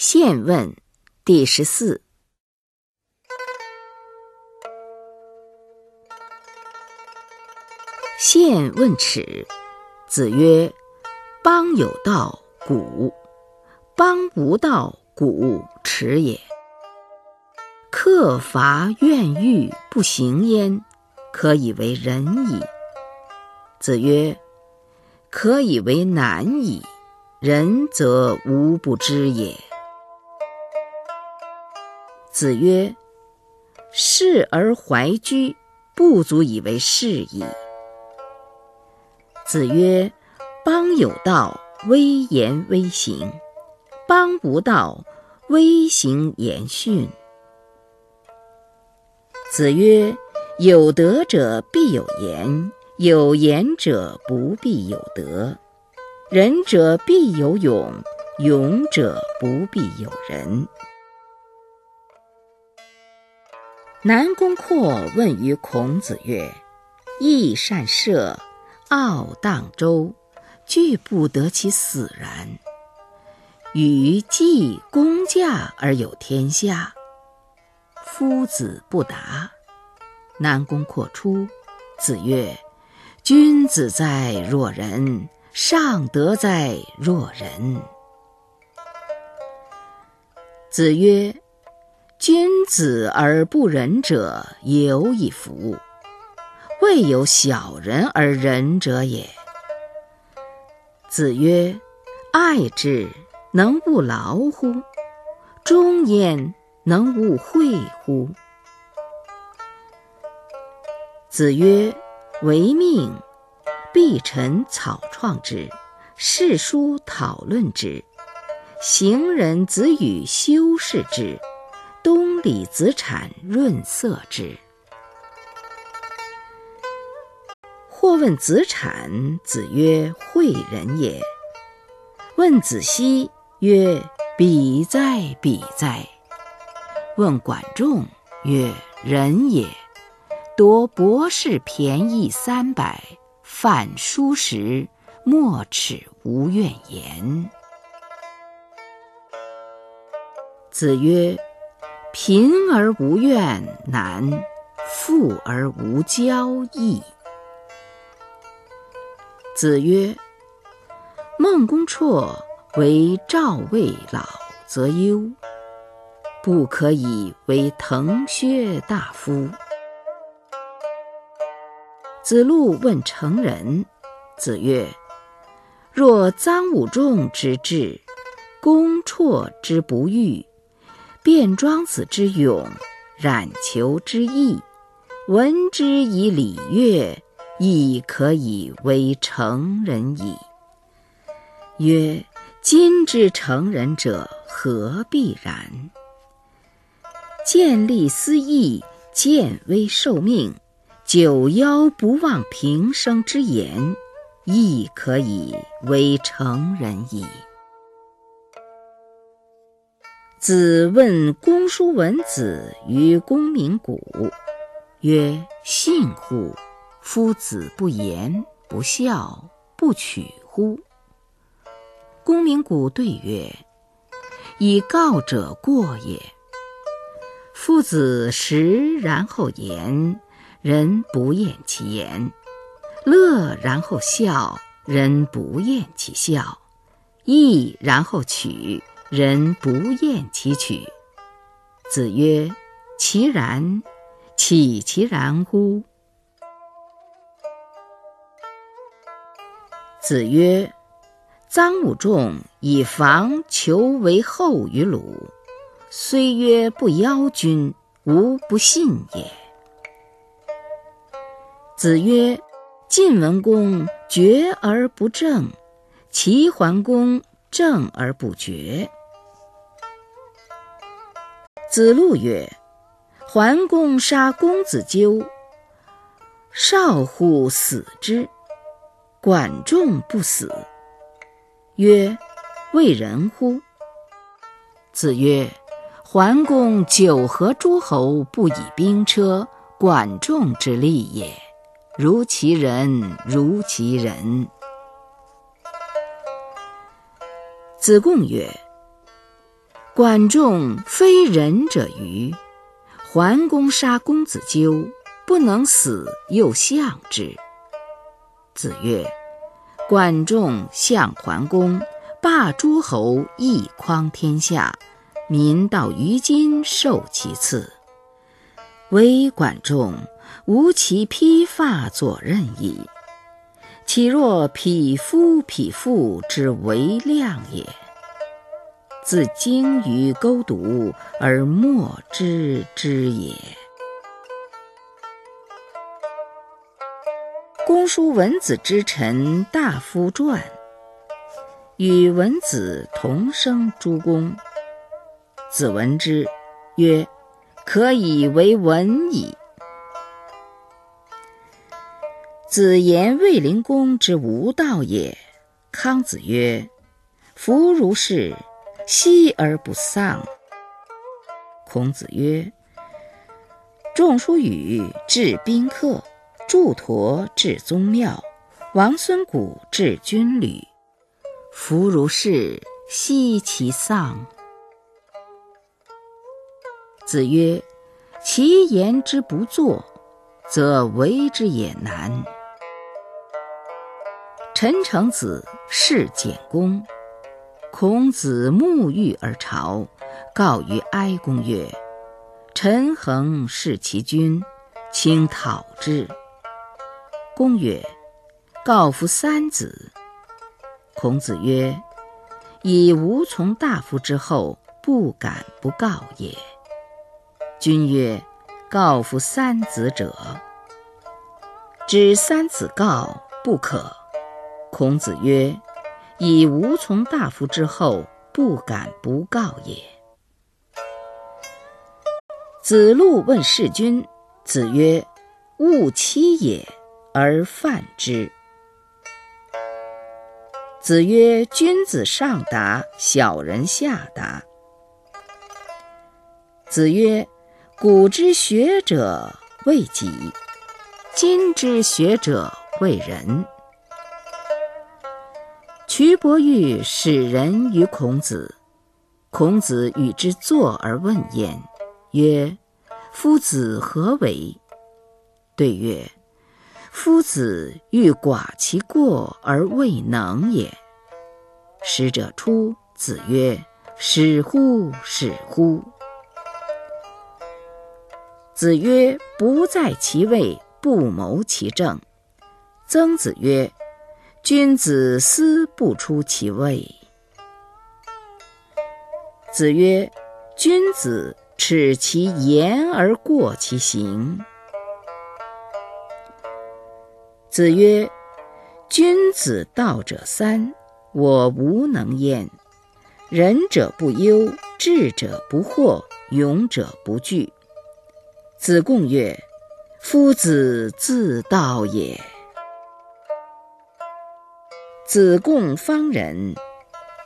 现问第十四。宪问耻，子曰：“邦有道，古；邦无道，古耻也。克伐怨欲不行焉，可以为仁矣。”子曰：“可以为难矣。仁则无不知也。”子曰：“事而怀居，不足以为是矣。”子曰：“邦有道，威严威行；邦无道，威行严训。”子曰：“有德者必有言，有言者不必有德；仁者必有勇，勇者不必有仁。”南宫括问于孔子曰：“益善射，傲荡周，惧不得其死然。禹既公驾而有天下。”夫子不答。南宫括出，子曰：“君子在若人，尚德在若人。”子曰。君子而不仁者有以服，未有小人而仁者也。子曰：“爱之，能勿劳乎？忠焉，能勿惠乎？”子曰：“唯命，必臣草创之，世书讨论之，行人子语修饰之。”东里子产润色之。或问子产，子曰：“诲人也。”问子西曰：“比哉，比哉！”问管仲曰：“人也。”夺博士便宜三百，反书时，莫齿无怨言。子曰。贫而无怨难，富而无骄易。子曰：“孟公绰为赵魏老则忧，不可以为滕薛大夫。”子路问成人，子曰：“若臧武仲之志，公绰之不欲。”卞庄子之勇，冉求之义，闻之以礼乐，亦可以为成人矣。曰：今之成人者，何必然？见利思义，见危受命，九夭不忘平生之言，亦可以为成人矣。子问公叔文子于公明谷，曰：“信乎？夫子不言，不孝，不取乎？”公明谷对曰：“以告者过也。夫子食然后言，人不厌其言；乐然后笑，人不厌其笑；义然后取。”人不厌其取。子曰：“其然，岂其然乎？”子曰：“臧武仲以防求为后于鲁，虽曰不邀君，吾不信也。”子曰：“晋文公决而不正，齐桓公正而不决。”子路曰：“桓公杀公子纠，少乎死之。管仲不死，曰：‘为人乎？’”子曰：“桓公九合诸侯，不以兵车，管仲之利也。如其人，如其人。”子贡曰。管仲非仁者愚。桓公杀公子纠，不能死，又相之。子曰：“管仲相桓公，霸诸侯，一匡天下，民到于今受其赐。唯管仲无其披发作任矣，岂若匹夫匹妇之为量也？”自精于钩笃而莫知之也。公叔文子之臣大夫传，与文子同生诸公。子闻之，曰：“可以为文矣。”子言卫灵公之无道也。康子曰：“夫如是。”息而不丧。孔子曰：“仲叔宇治宾客，祝陀治宗庙，王孙谷治军旅。夫如是，息其丧。”子曰：“其言之不作，则为之也难。”陈成子弑简公。孔子沐浴而朝，告于哀公曰：“陈恒弑其君，请讨之。”公曰：“告夫三子。”孔子曰：“以无从大夫之后，不敢不告也。”君曰：“告夫三子者，知三子告不可。”孔子曰。以无从大夫之后，不敢不告也。子路问弑君，子曰：“勿欺也，而犯之。”子曰：“君子上达，小人下达。”子曰：“古之学者为己，今之学者为人。”蘧伯玉使人于孔子，孔子与之坐而问焉，曰：“夫子何为？”对曰：“夫子欲寡其过而未能也。”使者出，子曰：“使乎！使乎！”子曰：“不在其位，不谋其政。”曾子曰。君子思不出其位。子曰：“君子耻其言而过其行。”子曰：“君子道者三，我无能焉。仁者不忧，智者不惑，勇者不惧。”子贡曰：“夫子自道也。”子贡方人。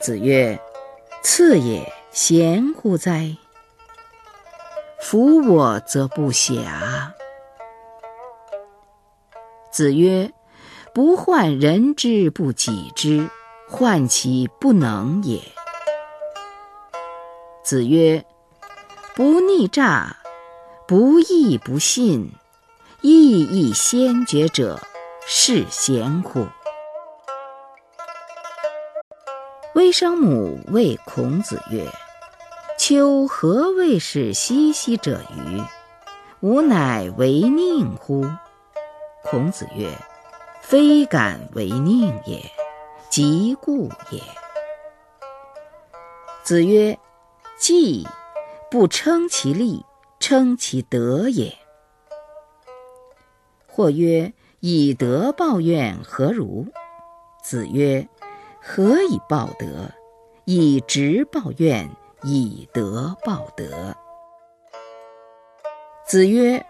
子曰：“次也，贤乎哉？夫我则不暇。”子曰：“不患人之不己知，患其不能也。”子曰：“不逆诈，不义不信，义亦先觉者，是贤乎？”微生母谓孔子曰：“秋何谓是兮兮者于？吾乃为佞乎？”孔子曰：“非敢为佞也，即故也。”子曰：“季不称其利，称其德也。”或曰：“以德报怨，何如？”子曰。何以报德？以直报怨，以德报德。子曰：“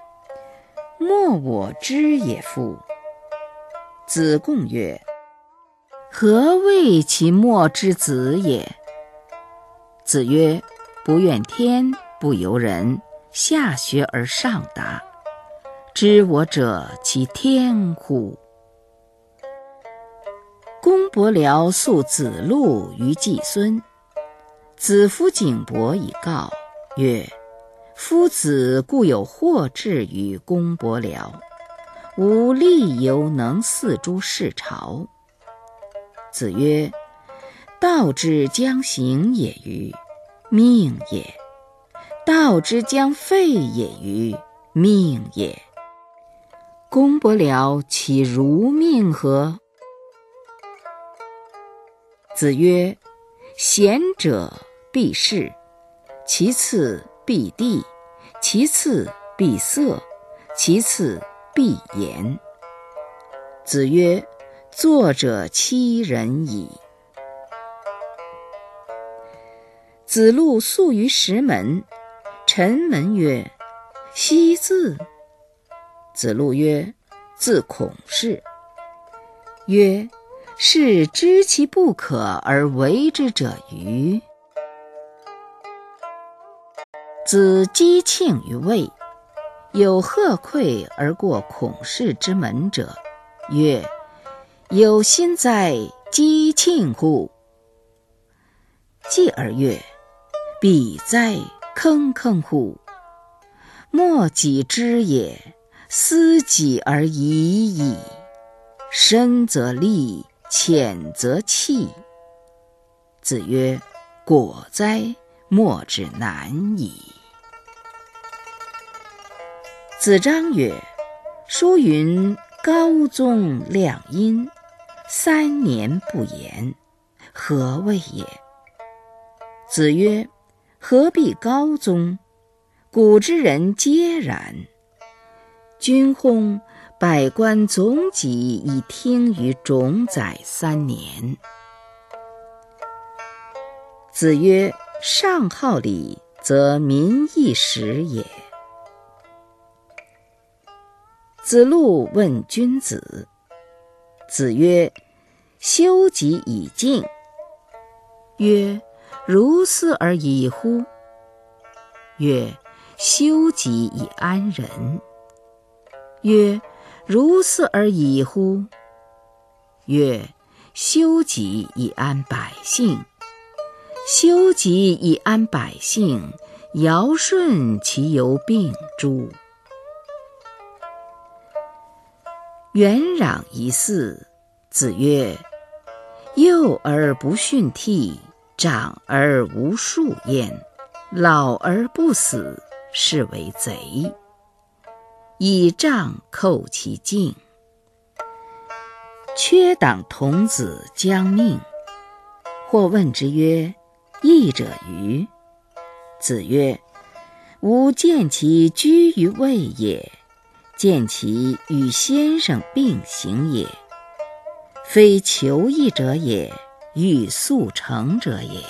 莫我知也夫。”子贡曰：“何谓其莫之子也？”子曰：“不怨天，不尤人，下学而上达。知我者，其天乎？”公伯僚诉子路于季孙，子夫景伯以告曰：“夫子固有惑志于公伯僚，吾力犹能四诸事朝。”子曰：“道之将行也于命也，道之将废也于命也。公伯僚其如命何？”子曰：“贤者。”必事，其次必地，其次必色，其次必言。子曰：“作者欺人矣。”子路宿于石门，臣闻曰：“昔字。”子路曰：“字孔氏。”曰：“是知其不可而为之者欤？”子姬庆于魏，有贺馈而过孔氏之门者，曰：“有心哉，姬庆乎！”继而曰：“彼哉，坑坑乎！莫己知也，思己而已矣。深则利，浅则弃。”子曰：“果哉，莫之难矣。”子张曰：“书云高宗亮阴，三年不言，何谓也？”子曰：“何必高宗？古之人皆然。君薨，百官总己以听于冢宰三年。”子曰：“上好礼，则民易时也。”子路问君子。子曰：“修己以敬。”曰：“如斯而已乎？”曰：“修己以安人。”曰：“如斯而已乎？”曰：“修己以安百姓。”修己以安百姓，尧舜其犹病诸？元攘一嗣，子曰：“幼而不训悌，长而无数焉，老而不死，是为贼。以杖扣其颈。”缺党童子将命，或问之曰：“义者欤？”子曰：“吾见其居于位也。”见其与先生并行也，非求义者也，欲速成者也。